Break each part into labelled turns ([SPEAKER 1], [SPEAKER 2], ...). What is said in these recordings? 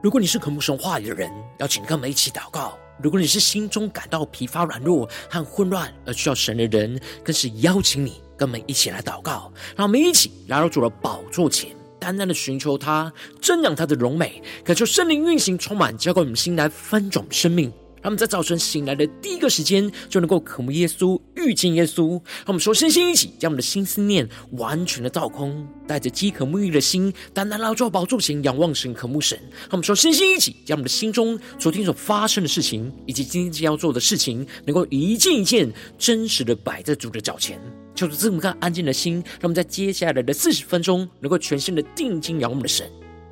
[SPEAKER 1] 如果你是渴慕神话语的人，邀请跟我们一起祷告；如果你是心中感到疲乏、软弱和混乱而需要神的人，更是邀请你跟我们一起来祷告。让我们一起来到主的宝座前，单单的寻求他，瞻仰他的荣美，感受圣灵运行充满，浇灌我们心来翻转生命。他们在早晨醒来的第一个时间，就能够渴慕耶稣、遇见耶稣。让我们说，身心一起，将我们的心思念完全的倒空，带着饥渴沐浴的心，单单来到宝座前仰望神、渴慕神。让我们说，身心一起，将我们的心中昨天所发生的事情，以及今天将要做的事情，能够一件一件真实的摆在主的脚前。求主赐我们个安静的心，让我们在接下来的四十分钟，能够全心的定睛仰望我们的神。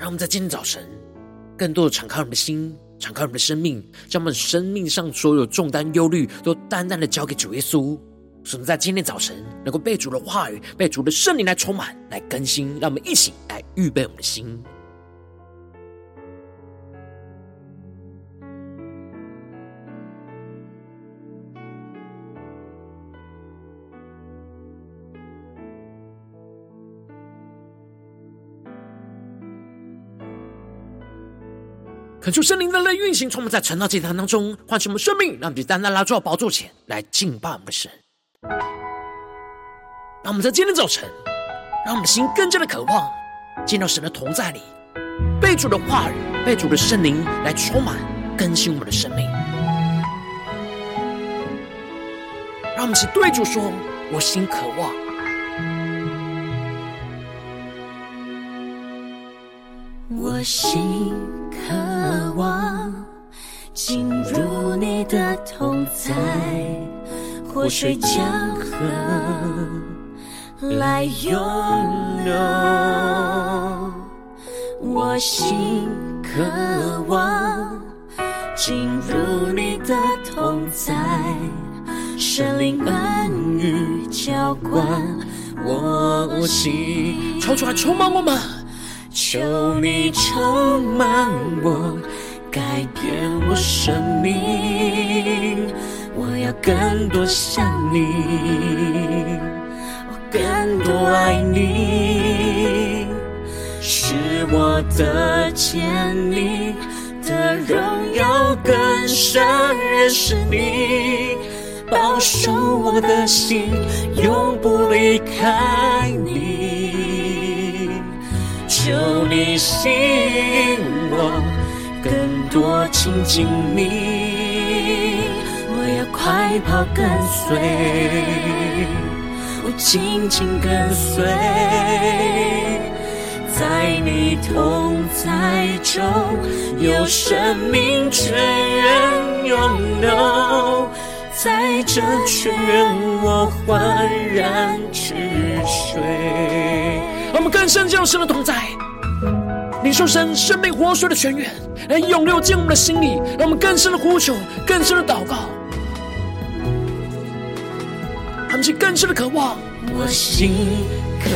[SPEAKER 1] 让我们在今天早晨，更多的敞开我们的心，敞开我们的生命，将我们生命上所有重担、忧虑，都淡淡的交给主耶稣。使我们在今天早晨，能够被主的话语、被主的圣灵来充满、来更新。让我们一起来预备我们的心。恳求圣灵的来运行，充满在晨祷祭坛当中，唤醒我们生命，让我们去单单来到宝座前来敬拜我们的神。让我们在今天早晨，让我们的心更加的渴望见到神的同在里，被主的话语、被主的圣灵来充满更新我们的生命。让我们一起对主说：“我心渴望，
[SPEAKER 2] 我心。”水江河来涌流。我心渴望进入你的同在，圣灵恩雨浇灌我心，
[SPEAKER 1] 抽出来充满我们。
[SPEAKER 2] 求你充满我，改变我生命。我要更多想你，我更多爱你，是我的见你的荣耀更深认识你，保守我的心，永不离开你。求你吸引我，更多亲近你。害怕跟随，我紧紧跟随，在你同在中有生命泉源涌流，在这泉源我焕然止水。
[SPEAKER 1] 我们更深进入神的同在，领受神生命活水的泉源，来涌流进我们的心里，让我们更深的呼求，更深的祷告，们是更深的渴望。
[SPEAKER 2] 我心渴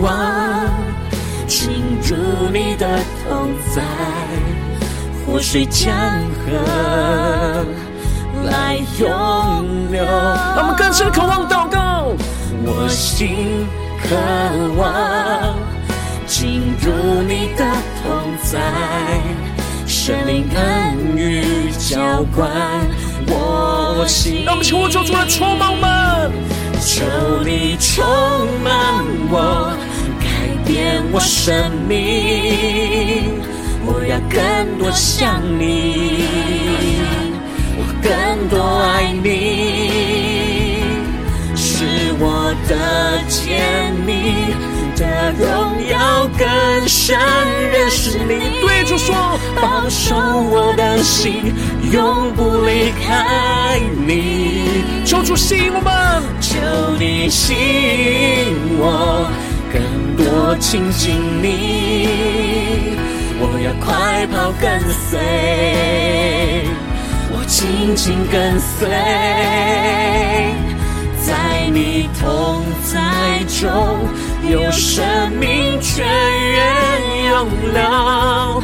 [SPEAKER 2] 望进入你的同在，活水江河来涌流。
[SPEAKER 1] 让我们更深的渴望祷告，
[SPEAKER 2] 我心。渴望进入你的同在，圣灵恩雨浇灌我心。
[SPEAKER 1] 让我们求主来充满我们，
[SPEAKER 2] 求你充满我，改变我生命。我要更多像你，我更多爱你，是我的甜蜜。的荣耀更深认识你。
[SPEAKER 1] 对主说，
[SPEAKER 2] 保守我的心，永不离开你。
[SPEAKER 1] 求主吸引我们，
[SPEAKER 2] 求你吸引我，更多亲近你。我要快跑跟随，我紧紧跟随。你同在中，有生命泉源涌流，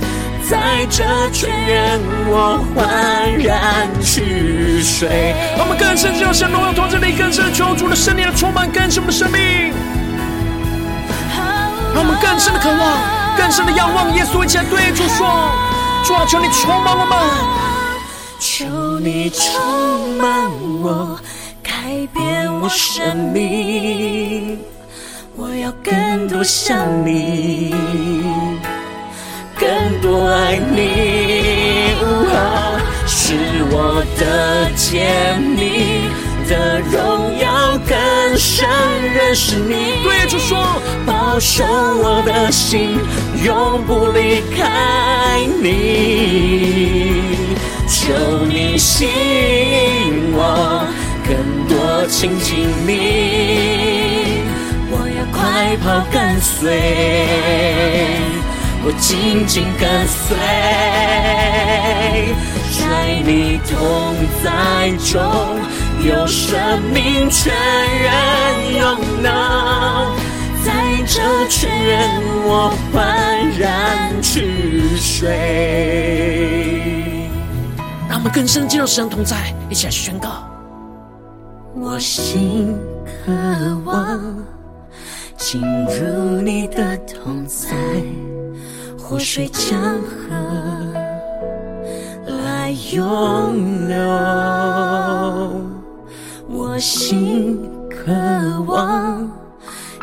[SPEAKER 2] 在这泉源我欢然去睡。
[SPEAKER 1] 让我们更深进入神荣耀同在里，更深求主的圣灵来充满更新我们的生命。让我们更深的渴望，更深的仰望耶稣，一起来对主说：主啊，求你充满我们，
[SPEAKER 2] 求你充满我。改变我生命，我要更多像你，更多爱你，是我的甜蜜的荣耀更深认识你。
[SPEAKER 1] 对主说，
[SPEAKER 2] 保守我的心，永不离开你，求你吸引我。更多亲近你，我要快跑跟随，我紧紧跟随，在你同在中有生命全然拥有，在这泉源我欢然去睡。
[SPEAKER 1] 让我们更深进入神同在，一起来宣告。
[SPEAKER 2] 我心渴望进入你的同在，活水江河来涌流。我心渴望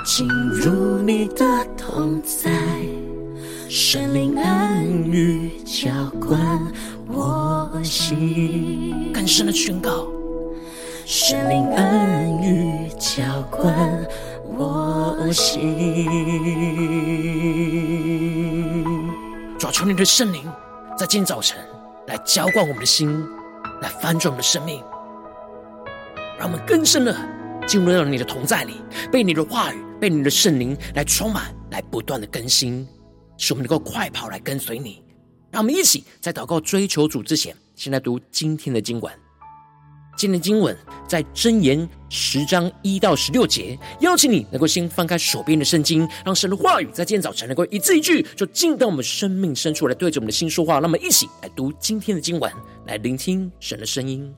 [SPEAKER 2] 进入你的同在，圣灵恩雨浇灌我心。
[SPEAKER 1] 更深的宣告。
[SPEAKER 2] 圣灵恩雨浇灌我心，
[SPEAKER 1] 主求你的圣灵在今天早晨来浇灌我们的心，来翻转我们的生命，让我们更深的进入到你的同在里，被你的话语、被你的圣灵来充满，来不断的更新，使我们能够快跑来跟随你。让我们一起在祷告追求主之前，先来读今天的经文。今天的经文在箴言十章一到十六节，邀请你能够先翻开手边的圣经，让神的话语在今天早晨能够一字一句，就进到我们生命深处来，对着我们的心说话。让我们一起来读今天的经文，来聆听神的声音。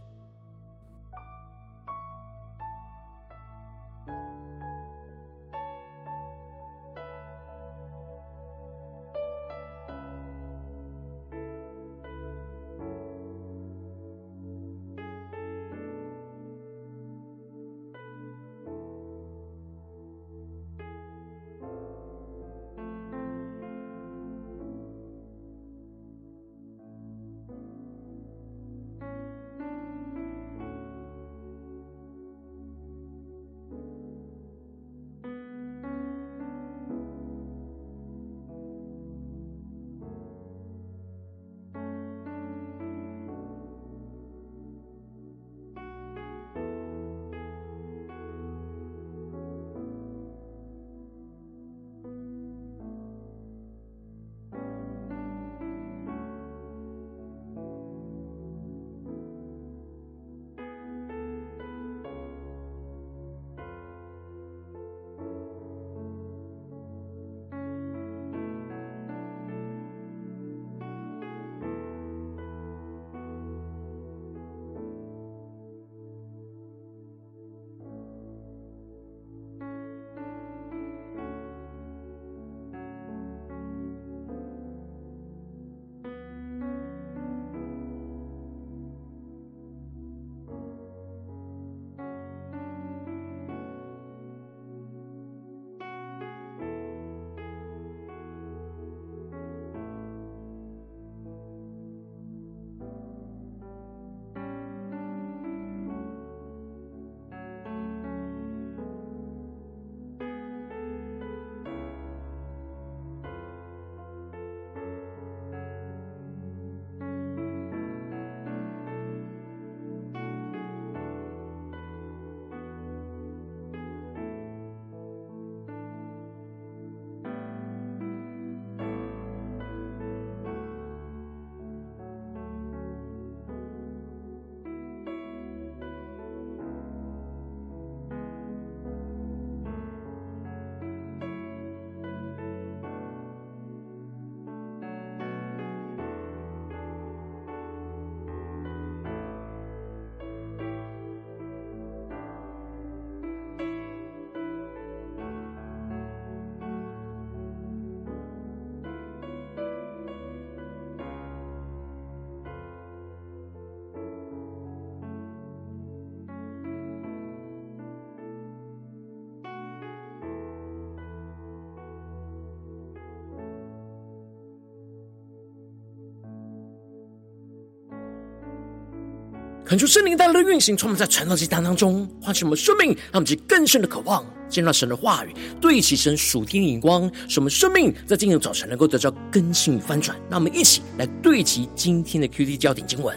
[SPEAKER 1] 恳求圣灵带来的运行，充满在传道祭坛当中，唤醒我们生命，让我们更深的渴望见到神的话语，对齐神属天的眼光，使我们生命在今天早晨能够得到更新与翻转。让我们一起来对齐今天的 QT 焦点经文，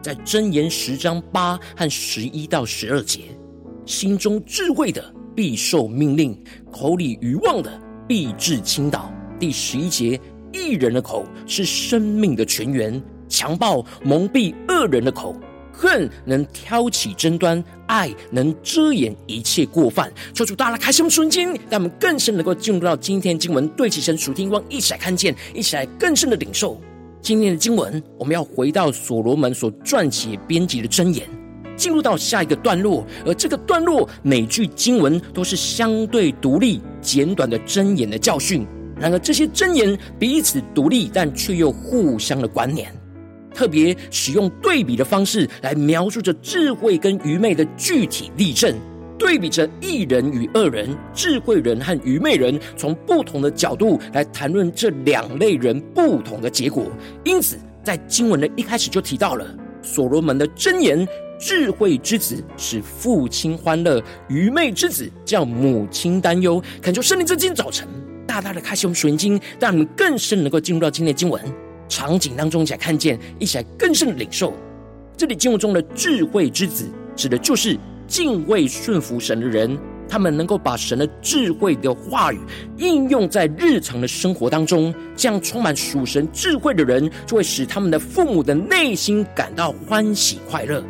[SPEAKER 1] 在箴言十章八和十一到十二节：心中智慧的必受命令，口里愚妄的必致倾倒。第十一节：一人的口是生命的泉源，强暴蒙蔽恶人的口。恨能挑起争端，爱能遮掩一切过犯。求主大家开什么瞬间，让我们更深能够进入到今天经文，对齐神属天光，一起来看见，一起来更深的领受今天的经文。我们要回到所罗门所撰写编辑的箴言，进入到下一个段落。而这个段落每句经文都是相对独立、简短的箴言的教训。然而这些箴言彼此独立，但却又互相的关联。特别使用对比的方式来描述着智慧跟愚昧的具体例证，对比着一人与恶人、智慧人和愚昧人，从不同的角度来谈论这两类人不同的结果。因此，在经文的一开始就提到了所罗门的箴言：智慧之子使父亲欢乐，愚昧之子叫母亲担忧。恳求圣灵在今天早晨大大的开启我们属灵经，让我们更深能够进入到今天的经文。场景当中，一起来看见，一起来更深的领受。这里经文中的智慧之子，指的就是敬畏顺服神的人，他们能够把神的智慧的话语应用在日常的生活当中。这样充满属神智慧的人，就会使他们的父母的内心感到欢喜快乐。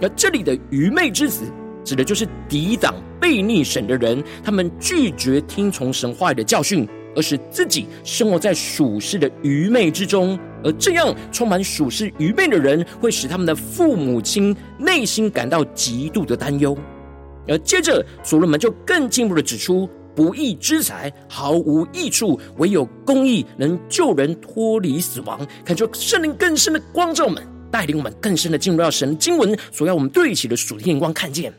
[SPEAKER 1] 而这里的愚昧之子，指的就是抵挡悖逆神的人，他们拒绝听从神话语的教训。而使自己生活在属世的愚昧之中，而这样充满属世愚昧的人，会使他们的父母亲内心感到极度的担忧。而接着，所罗门就更进一步的指出，不义之财毫无益处，唯有公义能救人脱离死亡。恳求圣灵更深的光照我们，带领我们更深的进入到神经文所要我们对齐的属天眼光，看见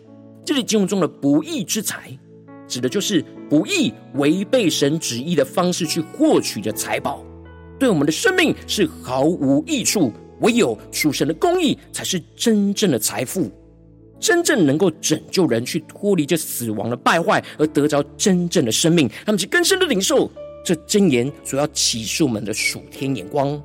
[SPEAKER 1] 这里经文中的不义之财。指的就是不义、违背神旨意的方式去获取的财宝，对我们的生命是毫无益处。唯有属神的公义，才是真正的财富，真正能够拯救人去脱离这死亡的败坏，而得着真正的生命。他们是更深的领受这箴言所要启示我们的属天眼光。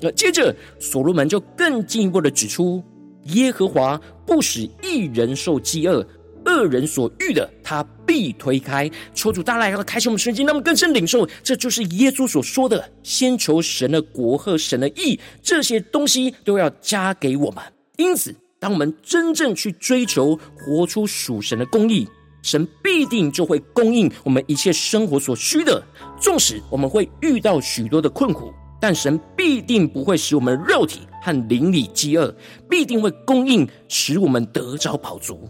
[SPEAKER 1] 那接着，所罗门就更进一步的指出：耶和华不使一人受饥饿。恶人所欲的，他必推开。求主大大要开启我们神经，让我们更深领受，这就是耶稣所说的：先求神的国和神的义，这些东西都要加给我们。因此，当我们真正去追求活出属神的公义，神必定就会供应我们一切生活所需的。纵使我们会遇到许多的困苦，但神必定不会使我们肉体和灵里饥饿，必定会供应，使我们得着饱足。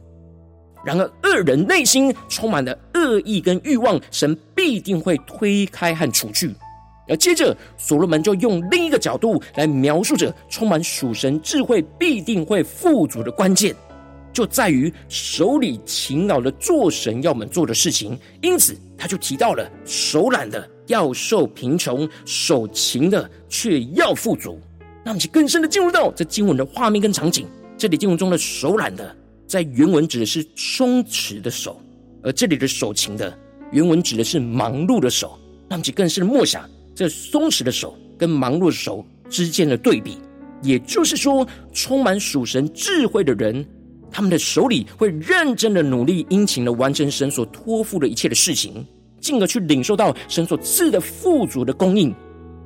[SPEAKER 1] 然而，恶人内心充满了恶意跟欲望，神必定会推开和除去。而接着，所罗门就用另一个角度来描述着充满属神智慧必定会富足的关键，就在于手里勤劳的做神要我们做的事情。因此，他就提到了手懒的要受贫穷，手勤的却要富足。那么，就更深的进入到这经文的画面跟场景。这里经文中的手懒的。在原文指的是松弛的手，而这里的手勤的原文指的是忙碌的手。让其更是默想这松弛的手跟忙碌的手之间的对比，也就是说，充满属神智慧的人，他们的手里会认真的努力、殷勤的完成神所托付的一切的事情，进而去领受到神所赐的富足的供应。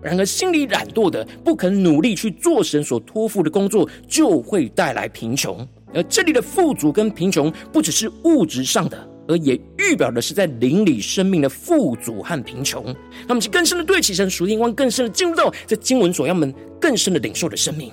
[SPEAKER 1] 然而，心里懒惰的、不肯努力去做神所托付的工作，就会带来贫穷。而这里的富足跟贫穷，不只是物质上的，而也预表的是在灵里生命的富足和贫穷。那么，就更深的对起神属天光，更深的进入到这经文所要我们更深的领受的生命。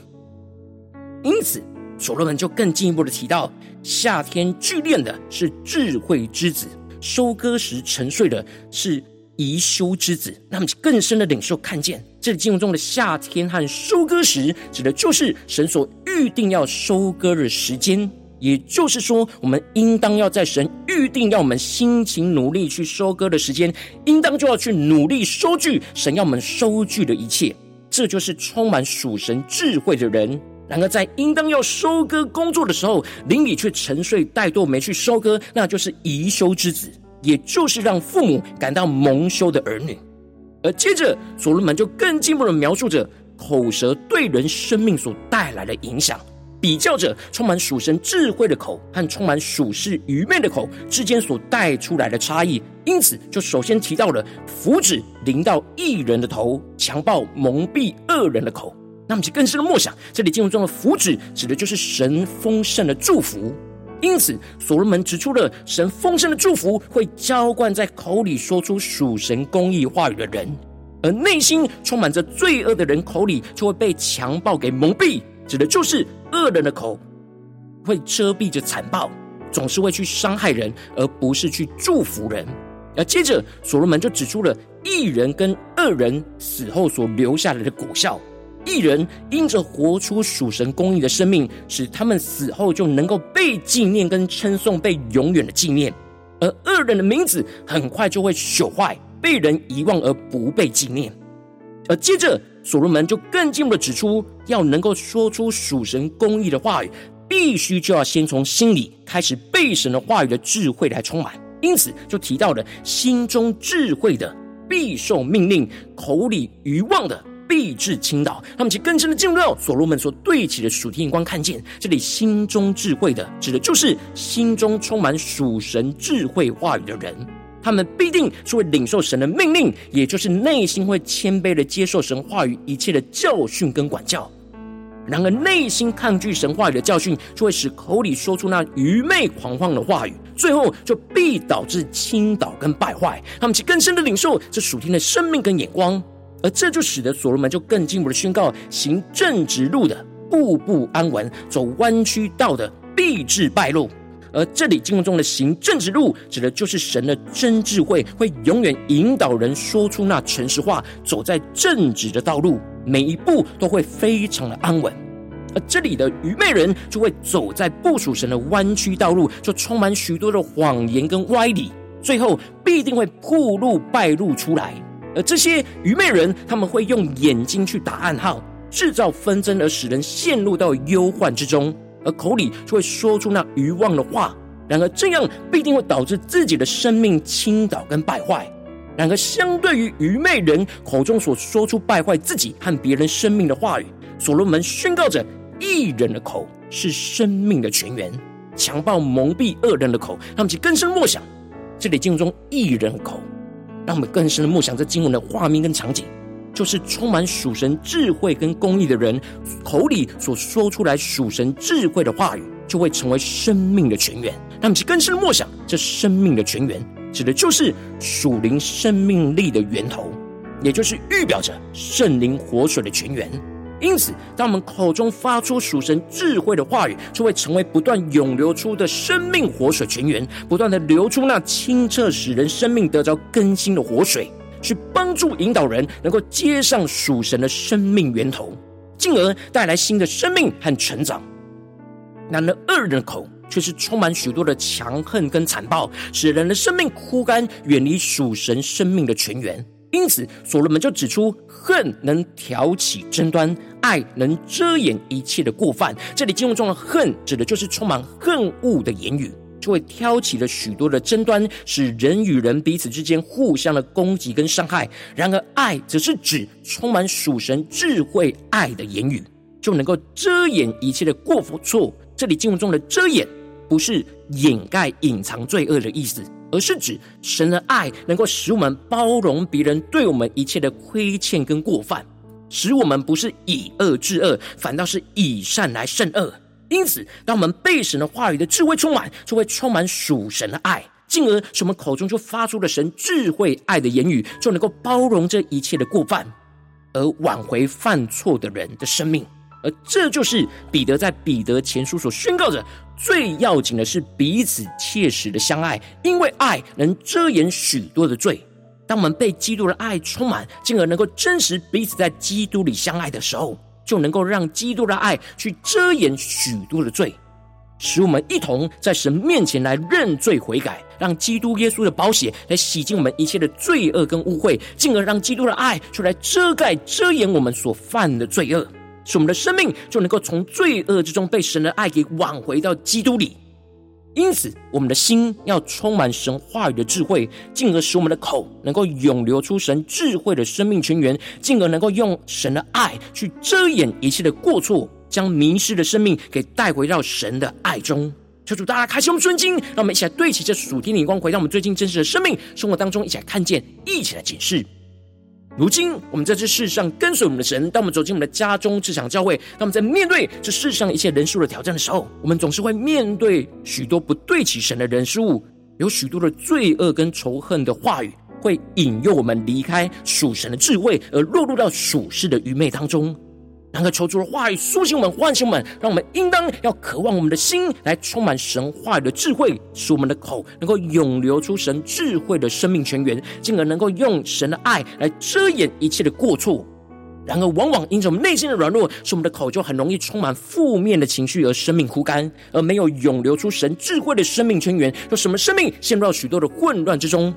[SPEAKER 1] 因此，所罗门就更进一步的提到，夏天聚敛的是智慧之子，收割时沉睡的是宜修之子。那么，就更深的领受看见。这里经文中的夏天和收割时，指的就是神所预定要收割的时间。也就是说，我们应当要在神预定要我们辛勤努力去收割的时间，应当就要去努力收据神要我们收据的一切。这就是充满属神智慧的人然而在应当要收割工作的时候，邻里却沉睡怠惰，没去收割，那就是贻羞之子，也就是让父母感到蒙羞的儿女。而接着，所罗门就更进一步的描述着口舌对人生命所带来的影响，比较着充满属神智慧的口和充满属世愚昧的口之间所带出来的差异。因此，就首先提到了福祉临到义人的头，强暴蒙蔽恶人的口。那么，就更深的默想，这里经文中的福祉指的就是神丰盛的祝福。因此，所罗门指出了神丰盛的祝福会浇灌在口里说出属神公义话语的人，而内心充满着罪恶的人口里就会被强暴给蒙蔽，指的就是恶人的口会遮蔽着残暴，总是会去伤害人，而不是去祝福人。而接着，所罗门就指出了义人跟恶人死后所留下来的果效。一人因着活出属神公义的生命，使他们死后就能够被纪念跟称颂，被永远的纪念；而恶人的名字很快就会朽坏，被人遗忘而不被纪念。而接着，所罗门就更进一步的指出，要能够说出属神公义的话语，必须就要先从心里开始被神的话语的智慧来充满。因此，就提到了心中智慧的必受命令，口里愚妄的。必致倾倒，他们其更深的进入到所罗门所对齐的属天眼光，看见这里心中智慧的，指的就是心中充满属神智慧话语的人。他们必定是会领受神的命令，也就是内心会谦卑的接受神话语一切的教训跟管教。然而，内心抗拒神话语的教训，就会使口里说出那愚昧狂妄的话语，最后就必导致倾倒跟败坏。他们其更深的领受这属天的生命跟眼光。而这就使得所罗门就更进一步的宣告：行正直路的，步步安稳；走弯曲道的，必致败露。而这里经文中的行正直路，指的就是神的真智慧，会永远引导人说出那诚实话，走在正直的道路，每一步都会非常的安稳。而这里的愚昧人，就会走在不属神的弯曲道路，就充满许多的谎言跟歪理，最后必定会暴露败露出来。而这些愚昧人，他们会用眼睛去打暗号，制造纷争，而使人陷入到忧患之中，而口里就会说出那愚妄的话。然而，这样必定会导致自己的生命倾倒跟败坏。然而，相对于愚昧人口中所说出败坏自己和别人生命的话语，所罗门宣告着：一人的口是生命的泉源，强暴蒙蔽恶人的口，他们去更深默想。这里经文中一人口。让我们更深的默想这经文的画面跟场景，就是充满属神智慧跟公义的人口里所说出来属神智慧的话语，就会成为生命的泉源。让我们去更深的默想，这生命的泉源指的就是属灵生命力的源头，也就是预表着圣灵活水的泉源。因此，当我们口中发出属神智慧的话语，就会成为不断涌流出的生命活水泉源，不断的流出那清澈使人生命得着更新的活水，去帮助引导人能够接上属神的生命源头，进而带来新的生命和成长。然而，恶人的口却是充满许多的强横跟残暴，使人的生命枯干，远离属神生命的泉源。因此，所罗门就指出，恨能挑起争端，爱能遮掩一切的过犯。这里经文中的恨，指的就是充满恨恶的言语，就会挑起了许多的争端，使人与人彼此之间互相的攻击跟伤害。然而，爱则是指充满属神智慧爱的言语，就能够遮掩一切的过错。这里经文中的遮掩，不是掩盖、隐藏罪恶的意思。而是指神的爱能够使我们包容别人对我们一切的亏欠跟过犯，使我们不是以恶制恶，反倒是以善来胜恶。因此，当我们被神的话语的智慧充满，就会充满属神的爱，进而使我们口中就发出了神智慧爱的言语，就能够包容这一切的过犯，而挽回犯错的人的生命。而这就是彼得在彼得前书所宣告着，最要紧的是彼此切实的相爱，因为爱能遮掩许多的罪。当我们被基督的爱充满，进而能够真实彼此在基督里相爱的时候，就能够让基督的爱去遮掩许多的罪，使我们一同在神面前来认罪悔改，让基督耶稣的宝血来洗净我们一切的罪恶跟污秽，进而让基督的爱出来遮盖遮掩我们所犯的罪恶。使我们的生命就能够从罪恶之中被神的爱给挽回到基督里。因此，我们的心要充满神话语的智慧，进而使我们的口能够涌流出神智慧的生命泉源，进而能够用神的爱去遮掩一切的过错，将迷失的生命给带回到神的爱中。求主大家开启我们圣经，让我们一起来对齐这属天的光，回到我们最近真实的生命生活当中，一起来看见，一起来解释。如今，我们在这世上跟随我们的神，当我们走进我们的家中、职场、教会，当我们在面对这世上一切人数的挑战的时候，我们总是会面对许多不对起神的人事物，有许多的罪恶跟仇恨的话语，会引诱我们离开属神的智慧，而落入到属世的愚昧当中。然后求主的话语苏醒我们、唤醒我们，让我们应当要渴望我们的心来充满神话语的智慧，使我们的口能够涌流出神智慧的生命泉源，进而能够用神的爱来遮掩一切的过错。然而，往往因着我们内心的软弱，使我们的口就很容易充满负面的情绪，而生命枯干，而没有涌流出神智慧的生命泉源，让什么生命陷入到许多的混乱之中。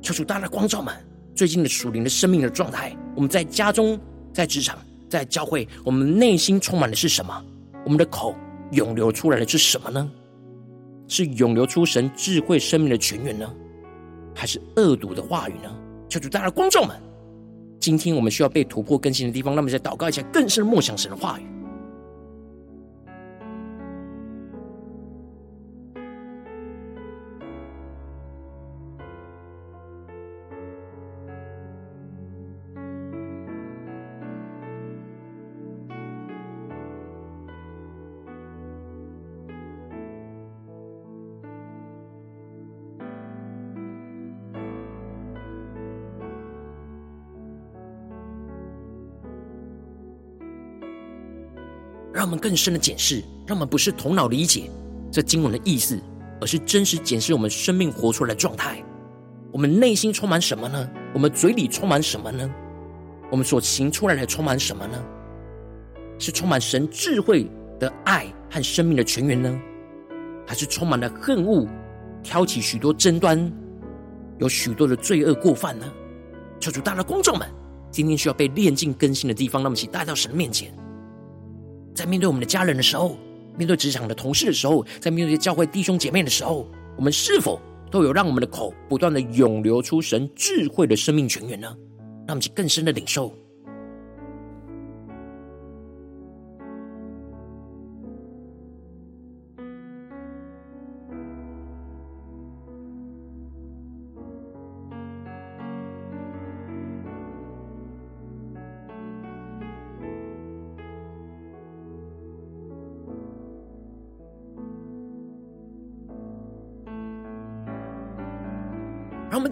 [SPEAKER 1] 求主大大光照们最近的属灵的生命的状态，我们在家中，在职场。在教会，我们内心充满的是什么？我们的口涌流出来的是什么呢？是涌流出神智慧生命的泉源呢，还是恶毒的话语呢？求主，大家观众们，今天我们需要被突破更新的地方，那么在祷告一下，更深的梦想神的话语。更深的检视，让我们不是头脑理解这经文的意思，而是真实检视我们生命活出来的状态。我们内心充满什么呢？我们嘴里充满什么呢？我们所行出来的充满什么呢？是充满神智慧的爱和生命的泉源呢？还是充满了恨恶，挑起许多争端，有许多的罪恶过犯呢？求主，大的观众们，今天需要被炼净更新的地方，那么请带到神面前。在面对我们的家人的时候，面对职场的同事的时候，在面对教会弟兄姐妹的时候，我们是否都有让我们的口不断的涌流出神智慧的生命泉源呢？让我们去更深的领受。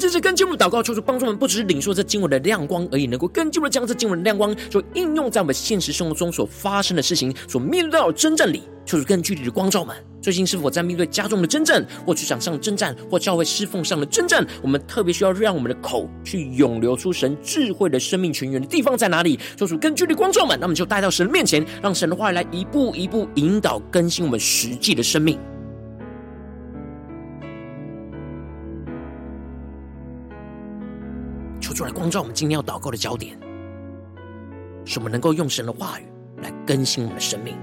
[SPEAKER 1] 这次更进一步祷告，求主帮助我们，不只是领受这经文的亮光而已，能够更进一步将这经文的亮光，就应用在我们现实生活中所发生的事情，所面对到的征战里。求主更具体的光照们，最近是否在面对家中的征战，或职场上的征战，或教会侍奉上的征战？我们特别需要让我们的口去涌流出神智慧的生命泉源的地方在哪里？求主更具体的光照们，那么就带到神的面前，让神的话语来一步一步引导更新我们实际的生命。来光照我们今天要祷告的焦点，使我们能够用神的话语来更新我们的生命。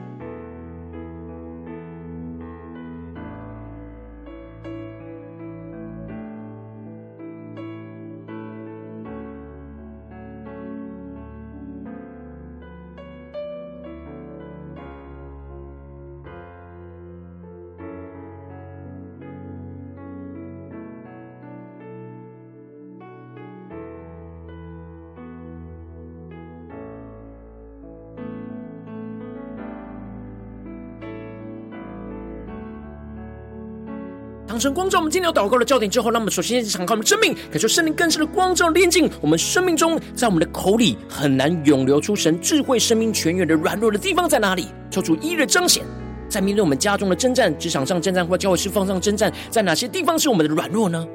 [SPEAKER 1] 神光照我们今天要祷告的焦点之后，那么首先是敞开我们生命，感受圣灵更深的光照炼净我们生命中，在我们的口里很难涌流出神智慧生命泉源的软弱的地方在哪里？求主一日彰显，在面对我们家中的征战、职场上征战或教会释放上征战，在哪些地方是我们的软弱呢？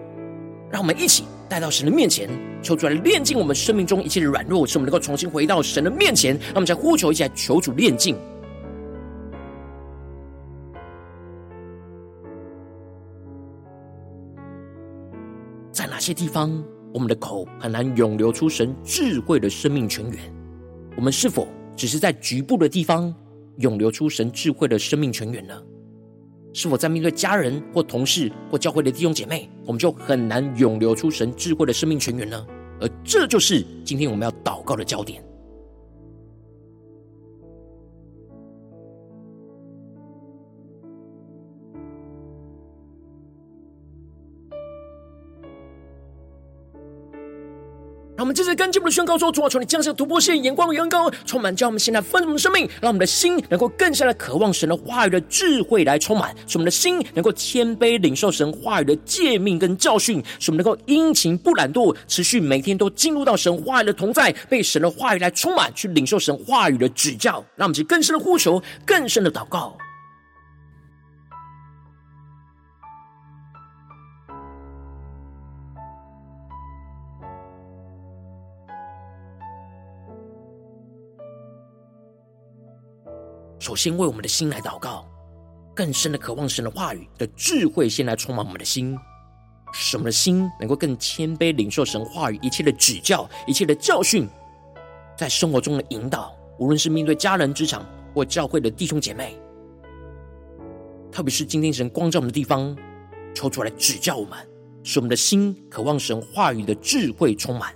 [SPEAKER 1] 让我们一起带到神的面前，求主来炼净我们生命中一切的软弱，使我们能够重新回到神的面前。让我们再呼求一下，求主炼净。些地方，我们的口很难涌流出神智慧的生命泉源？我们是否只是在局部的地方涌流出神智慧的生命泉源呢？是否在面对家人或同事或教会的弟兄姐妹，我们就很难涌流出神智慧的生命泉源呢？而这就是今天我们要祷告的焦点。我们接着跟进我们的宣告说：主啊，求你降下突破性眼光的眼光，充满将我们现在丰盛的生命，让我们的心能够更加的渴望神的话语的智慧来充满，使我们的心能够谦卑领受神话语的诫命跟教训，使我们能够殷勤不懒惰，持续每天都进入到神话语的同在，被神的话语来充满，去领受神话语的指教。让我们去更深的呼求，更深的祷告。首先为我们的心来祷告，更深的渴望神的话语的智慧，先来充满我们的心，使我们的心能够更谦卑，领受神话语一切的指教、一切的教训，在生活中的引导，无论是面对家人、职场或教会的弟兄姐妹，特别是今天神光照我们的地方，抽出来指教我们，使我们的心渴望神话语的智慧充满。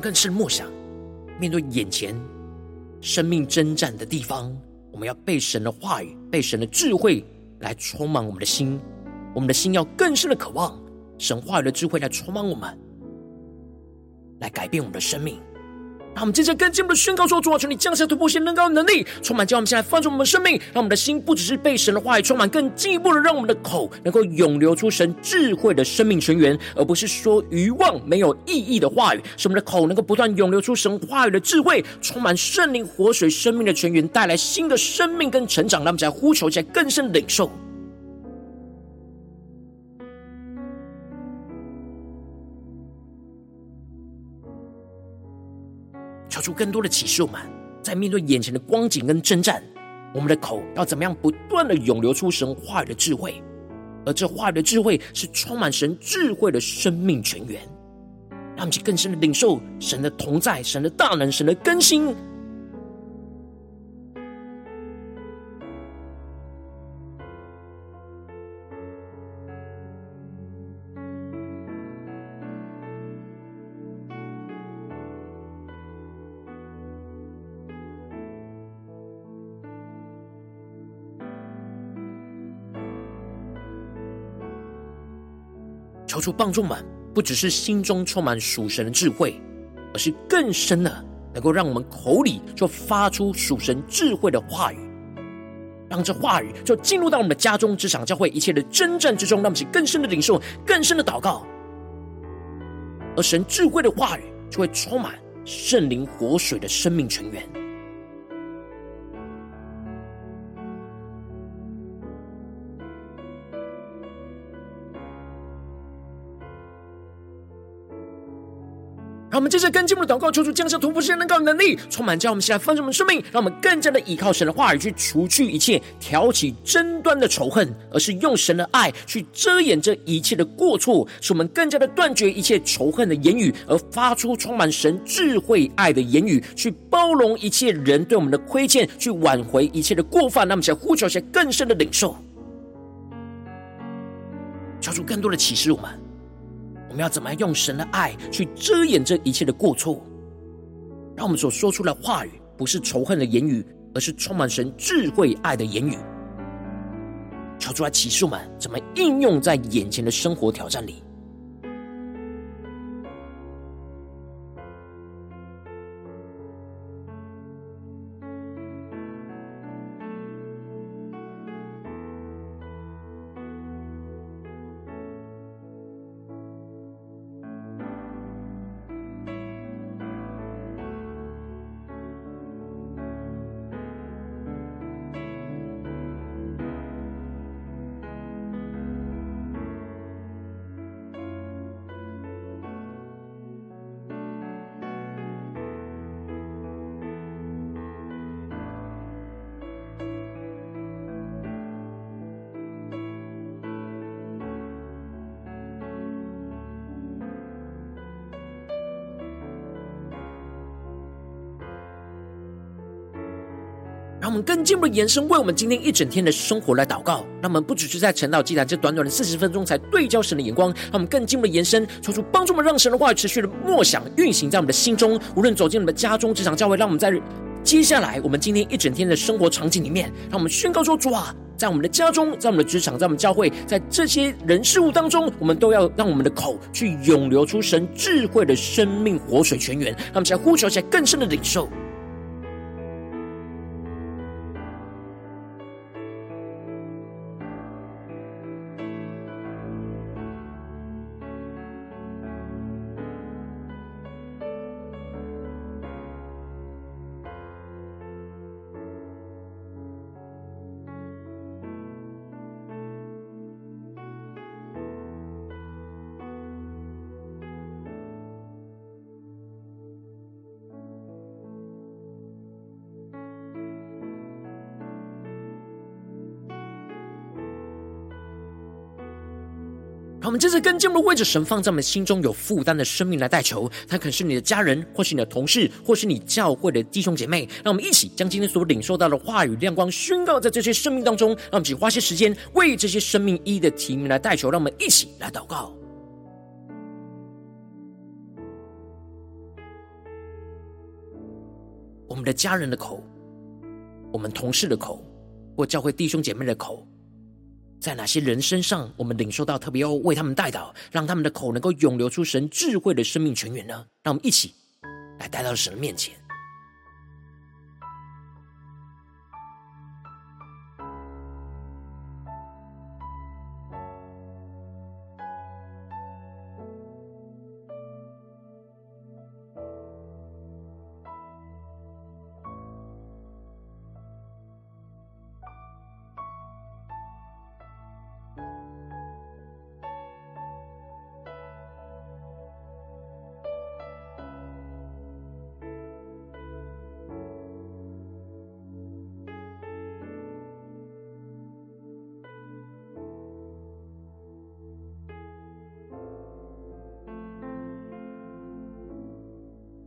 [SPEAKER 1] 更深默想，面对眼前生命征战的地方，我们要被神的话语、被神的智慧来充满我们的心。我们的心要更深的渴望神话语的智慧来充满我们，来改变我们的生命。让我们接着更进一步的宣告说：主啊，求你降下突破性能高的能力，充满，叫我们现在放逐我们的生命，让我们的心不只是被神的话语充满，更进一步的让我们的口能够涌流出神智慧的生命泉源，而不是说愚妄没有意义的话语。使我们的口能够不断涌流出神话语的智慧，充满圣灵活水生命的泉源，带来新的生命跟成长。让我们在呼求，在更深领受。更多的启示，我们在面对眼前的光景跟征战，我们的口要怎么样不断的涌流出神话语的智慧，而这话语的智慧是充满神智慧的生命泉源，让我们更深的领受神的同在、神的大能、神的更新。求主帮助们，不只是心中充满属神的智慧，而是更深的，能够让我们口里就发出属神智慧的话语，让这话语就进入到我们的家中、职场、教会一切的征战之中，让我们更深的领受、更深的祷告，而神智慧的话语就会充满圣灵活水的生命泉源。让我们接着跟进我们的祷告，求主降下突破性能高能力，充满将我们现在丰盛的生命，让我们更加的依靠神的话语去除去一切挑起争端的仇恨，而是用神的爱去遮掩这一切的过错，使我们更加的断绝一切仇恨的言语，而发出充满神智慧爱的言语，去包容一切人对我们的亏欠，去挽回一切的过犯。那么，想呼求一些更深的领受，求出更多的启示我们。我们要怎么样用神的爱去遮掩这一切的过错？让我们所说出来的话语不是仇恨的言语，而是充满神智慧爱的言语。求主来启示我们怎么应用在眼前的生活挑战里。让我们更进一步的延伸，为我们今天一整天的生活来祷告。让我们不只是在晨祷祭坛这短短的四十分钟才对焦神的眼光，让我们更进一步的延伸，求主帮助我们，让神的话语持续的默想运行在我们的心中。无论走进我们的家中、职场、教会，让我们在接下来我们今天一整天的生活场景里面，让我们宣告说：主啊，在我们的家中，在我们的职场，在我们教会，在这些人事物当中，我们都要让我们的口去涌流出神智慧的生命活水泉源。让我们起来呼求，起来更深的领受。我们这次更进一步为着神放在我们心中有负担的生命来代求，他可能是你的家人，或是你的同事，或是你教会的弟兄姐妹。让我们一起将今天所领受到的话语亮光宣告在这些生命当中。让我们一起花些时间为这些生命一的提名来代求。让我们一起来祷告。我们的家人的口，我们同事的口，或教会弟兄姐妹的口。在哪些人身上，我们领受到特别要为他们带到，让他们的口能够涌流出神智慧的生命泉源呢？让我们一起来带到神面前。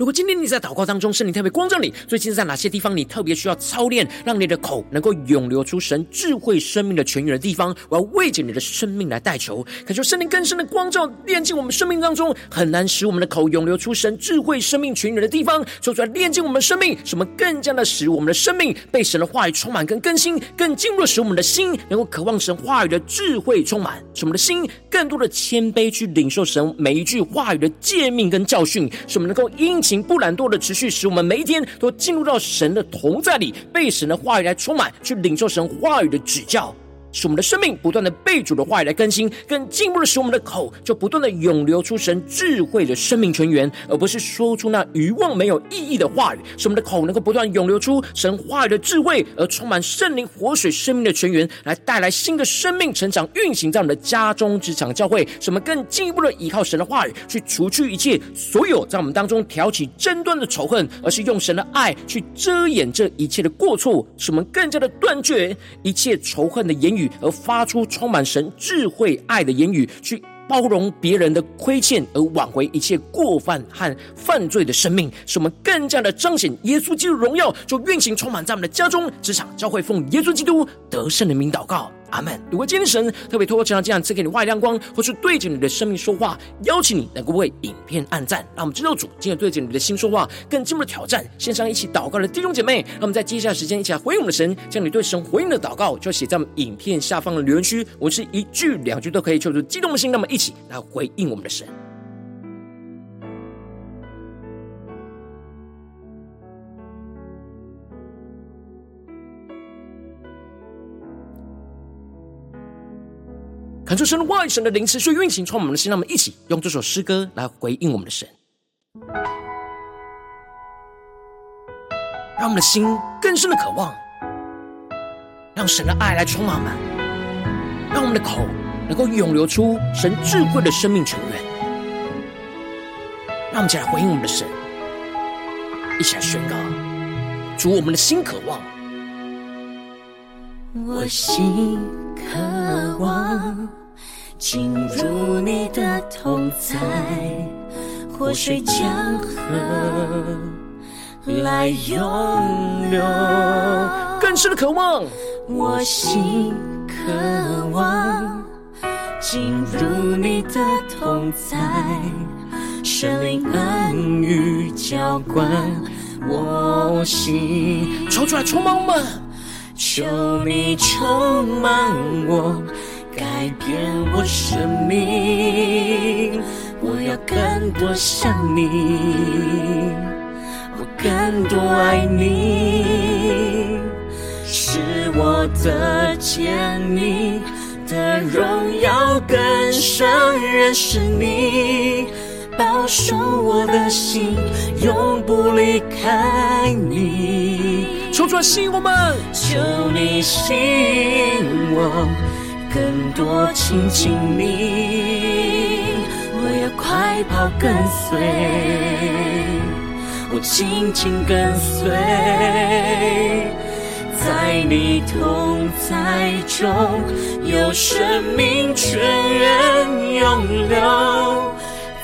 [SPEAKER 1] 如果今天你在祷告当中，圣灵特别光照你，最近在哪些地方你特别需要操练，让你的口能够涌流出神智慧生命的泉源的地方，我要为着你的生命来代求，恳求圣灵更深的光照，炼净我们生命当中很难使我们的口涌流出神智慧生命泉源的地方，说出来炼净我们的生命，使我们更加的使我们的生命被神的话语充满跟更新，更进入的使我们的心能够渴望神话语的智慧充满，使我们的心更多的谦卑去领受神每一句话语的诫命跟教训，使我们能够殷不懒惰的持续，使我们每一天都进入到神的同在里，被神的话语来充满，去领受神话语的指教。使我们的生命不断的被主的话语来更新，更进一步的使我们的口就不断的涌流出神智慧的生命泉源，而不是说出那愚妄没有意义的话语。使我们的口能够不断涌流出神话语的智慧，而充满圣灵活水生命的泉源，来带来新的生命成长运行在我们的家中、职场、教会。使我们更进一步的依靠神的话语，去除去一切所有在我们当中挑起争端的仇恨，而是用神的爱去遮掩这一切的过错，使我们更加的断绝一切仇恨的言语。而发出充满神智慧爱的言语，去包容别人的亏欠，而挽回一切过犯和犯罪的生命，使我们更加的彰显耶稣基督荣耀，就运行充满在我们的家中、职场、教会，奉耶稣基督得胜的名祷告。阿门。如果今天神特别透过这样这样赐给你外亮光，或是对着你的生命说话，邀请你能够为影片按赞，让我们知道主今天对着你的心说话，更进一步的挑战。线上一起祷告的弟兄姐妹，让我们在接下来时间一起来回应我们的神，将你对神回应的祷告就写在我们影片下方的留言区。我是一句两句都可以，求出激动的心，那么一起来回应我们的神。传出神的话语，神的灵持续运行，充满我们的心。让我们一起用这首诗歌来回应我们的神，让我们的心更深的渴望，让神的爱来充满我们，让我们的口能够涌流出神智慧的生命泉源。让我们一起来回应我们的神，一起来宣告：主，我们的心渴望，
[SPEAKER 2] 我心渴望。进入你的同在，活水江河来涌流，
[SPEAKER 1] 更深的渴望，
[SPEAKER 2] 我心渴望进入你的同在，圣灵恩语浇灌我心，
[SPEAKER 1] 抽出来充满我们，
[SPEAKER 2] 求你充满我，改变我生命，我要更多像你。我更多爱你，是我得见你的荣耀更深，认识你，保守我的心，永不离开你。
[SPEAKER 1] 求主吸引我们，
[SPEAKER 2] 求你吸引我，更多亲近你，我要快跑跟随。我紧紧跟随，在你同在中，有生命泉源涌流，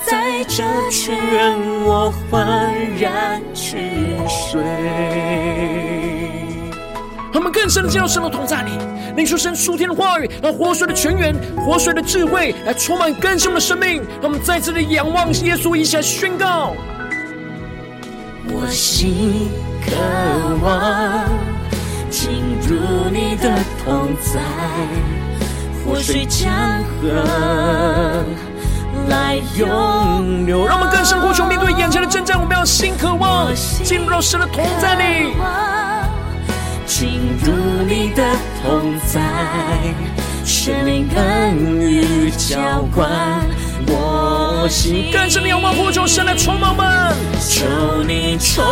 [SPEAKER 2] 在这泉源我焕然去水。
[SPEAKER 1] 他们更深的进入神的同在里，领受神属天的话语，让活水的泉源、活水的智慧来充满更新我们的生命。让我们再次的仰望耶稣，一起来宣告。
[SPEAKER 2] 我心渴望进入你的同在，活水江河来涌流。
[SPEAKER 1] 让我们更深呼求，面对眼前的征战，我们要心渴望进入到神的同在里，
[SPEAKER 2] 进入你的同在，圣灵恩与浇灌。我心
[SPEAKER 1] 更深的仰望，呼求神来充满我们，
[SPEAKER 2] 求你充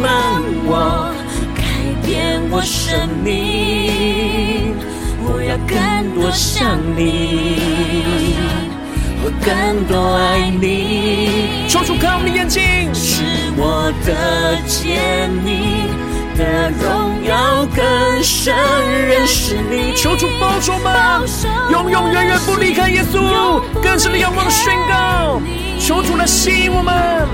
[SPEAKER 2] 满我，改变我生命，我要更多像你，我更多爱你。
[SPEAKER 1] 求主看我们的眼睛，
[SPEAKER 2] 是我得见你。的荣耀更深，认识你。
[SPEAKER 1] 求主保守们，永永远远不离开耶稣。更深的仰望宣告，求主来吸引我们，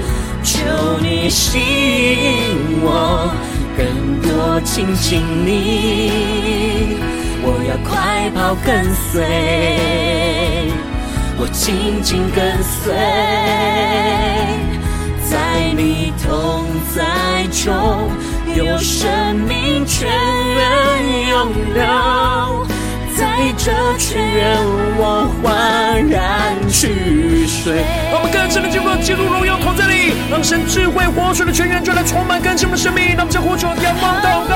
[SPEAKER 2] 求你吸引我，更多亲近你。我要快跑跟随，我紧紧跟随，在你同在中。有生命泉源涌流，在这泉源我焕然去水。
[SPEAKER 1] 让我们更深的进入到基督荣耀同在里，让神智慧活水的泉源就来充满更新我们的生命。让我们将呼求仰望祷告。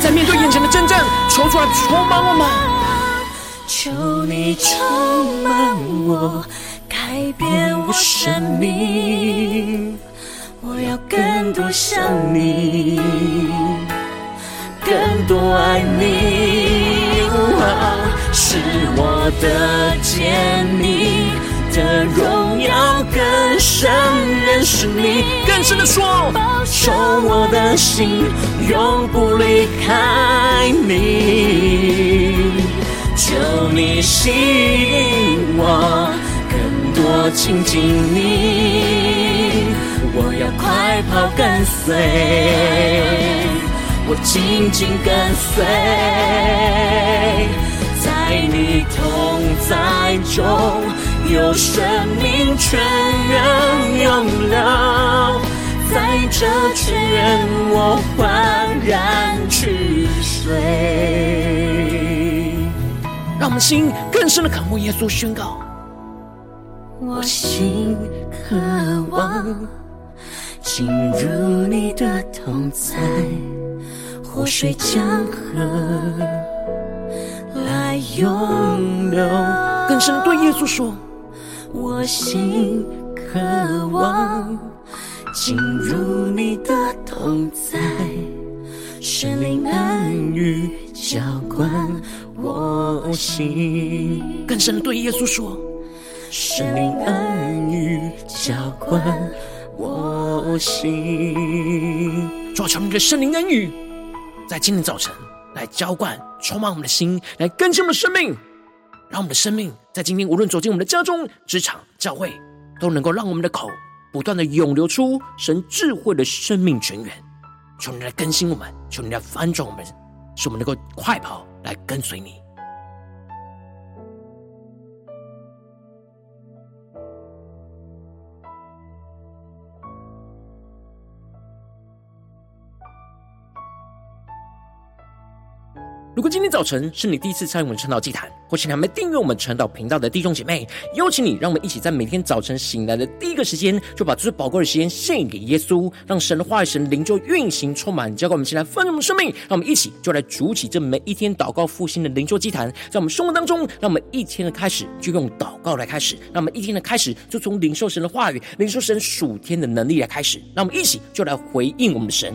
[SPEAKER 1] 在面对眼前的征战，求主来充满我们，
[SPEAKER 2] 求你充满我，改变我生命。我要更多想你，更多爱你，是我得见你的荣耀更深，认识你
[SPEAKER 1] 更深的说，
[SPEAKER 2] 保守我的心，永不离开你。求你吸引我，更多亲近你。我要快跑跟随，我紧紧跟随，在你同在中，有生命泉源涌流，在这泉源我焕然去水。
[SPEAKER 1] 让我们心更深的渴慕耶稣，宣告：
[SPEAKER 2] 我心渴望。进入你的同在，活水江河来涌流。
[SPEAKER 1] 更深对耶稣说：
[SPEAKER 2] 我心渴望进入你的同在，圣灵恩语浇灌我心。
[SPEAKER 1] 更深对耶稣说：
[SPEAKER 2] 圣灵恩语浇灌。我心，
[SPEAKER 1] 主啊，求你的圣灵恩语，在今天早晨来浇灌、充满我们的心，来更新我们的生命，让我们的生命在今天无论走进我们的家中、职场、教会，都能够让我们的口不断的涌流出神智慧的生命泉源。求你来更新我们，求你来翻转我们，使我们能够快跑来跟随你。如果今天早晨是你第一次参与我们晨祷祭坛，或是你还没订阅我们晨祷频道的弟兄姐妹，邀请你，让我们一起在每天早晨醒来的第一个时间，就把最宝贵的时间献给耶稣，让神的话语、神灵就运行充满，交给我们，一起来丰盛我们生命。让我们一起就来主起这每一天祷告复兴的灵修祭坛，在我们生活当中，让我们一天的开始就用祷告来开始，让我们一天的开始就从领受神的话语、领受神属天的能力来开始，让我们一起就来回应我们的神。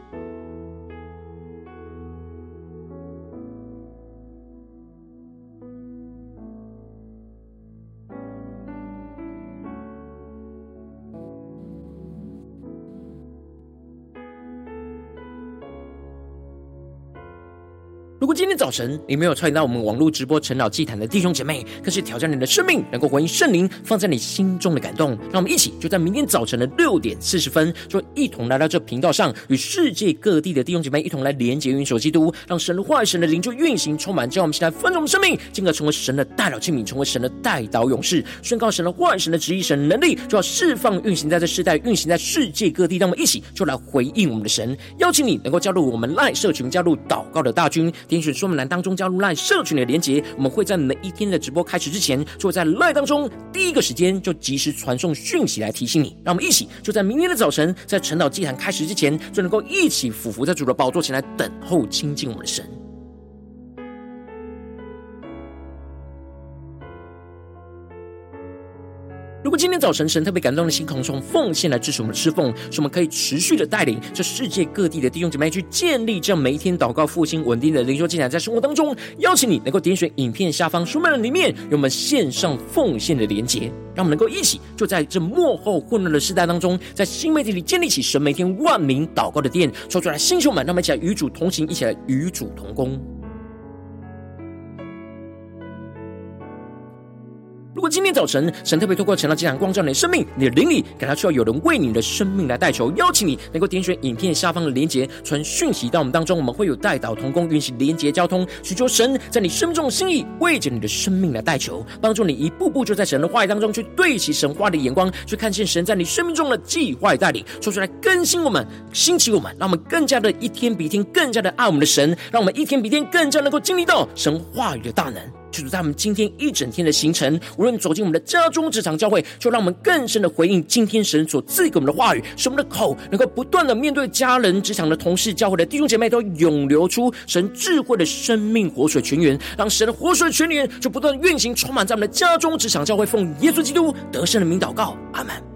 [SPEAKER 1] 果今天早晨你没有参与到我们网络直播晨祷祭坛的弟兄姐妹，更是挑战你的生命，能够回应圣灵放在你心中的感动。让我们一起就在明天早晨的六点四十分，就一同来到这频道上，与世界各地的弟兄姐妹一同来连接、云手基督，让神的话语、神的灵就运行充满，叫我们现在丰盛生命，进而成为神的代祷器皿，成为神的代祷勇士，宣告神的话语、神的旨意、神能力，就要释放、运行在这世代，运行在世界各地。让我们一起就来回应我们的神，邀请你能够加入我们赖社群，加入祷告的大军。点选说明栏当中加入 LINE 社群的连结，我们会在每一天的直播开始之前，就会在 LINE 当中第一个时间就及时传送讯息来提醒你。让我们一起就在明天的早晨，在晨岛祭坛开始之前，就能够一起俯伏在主的宝座前来等候亲近我们的神。如果今天早晨神特别感动的心，空中奉献来支持我们的侍奉，使我们可以持续的带领这世界各地的弟兄姐妹去建立这样每一天祷告复兴稳定的灵修进展，在生活当中，邀请你能够点选影片下方书本的里面有我们线上奉献的连结，让我们能够一起就在这幕后混乱的时代当中，在新媒体里建立起神每天万名祷告的殿，说出来星球们，让我们一起来与主同行，一起来与主同工。如果今天早晨神特别透过晨祷祭坛光照你的生命，你的灵里感到需要有人为你的生命来代求，邀请你能够点选影片下方的连结，传讯息到我们当中，我们会有代祷同工运行连结交通，寻求神在你生命中的心意，为着你的生命来代求，帮助你一步步就在神的话语当中去对齐神话的眼光，去看见神在你生命中的计划与带领，说出来更新我们，兴起我们，让我们更加的一天比一天更加的爱我们的神，让我们一天比一天更加能够经历到神话语的大能。就是在我们今天一整天的行程，无论走进我们的家中、职场、教会，就让我们更深的回应今天神所赐给我们的话语，使我们的口能够不断的面对家人、职场的同事、教会的弟兄姐妹，都涌流出神智慧的生命活水泉源，让神的活水泉源就不断运行，充满在我们的家中、职场、教会，奉耶稣基督得胜的名祷告，阿门。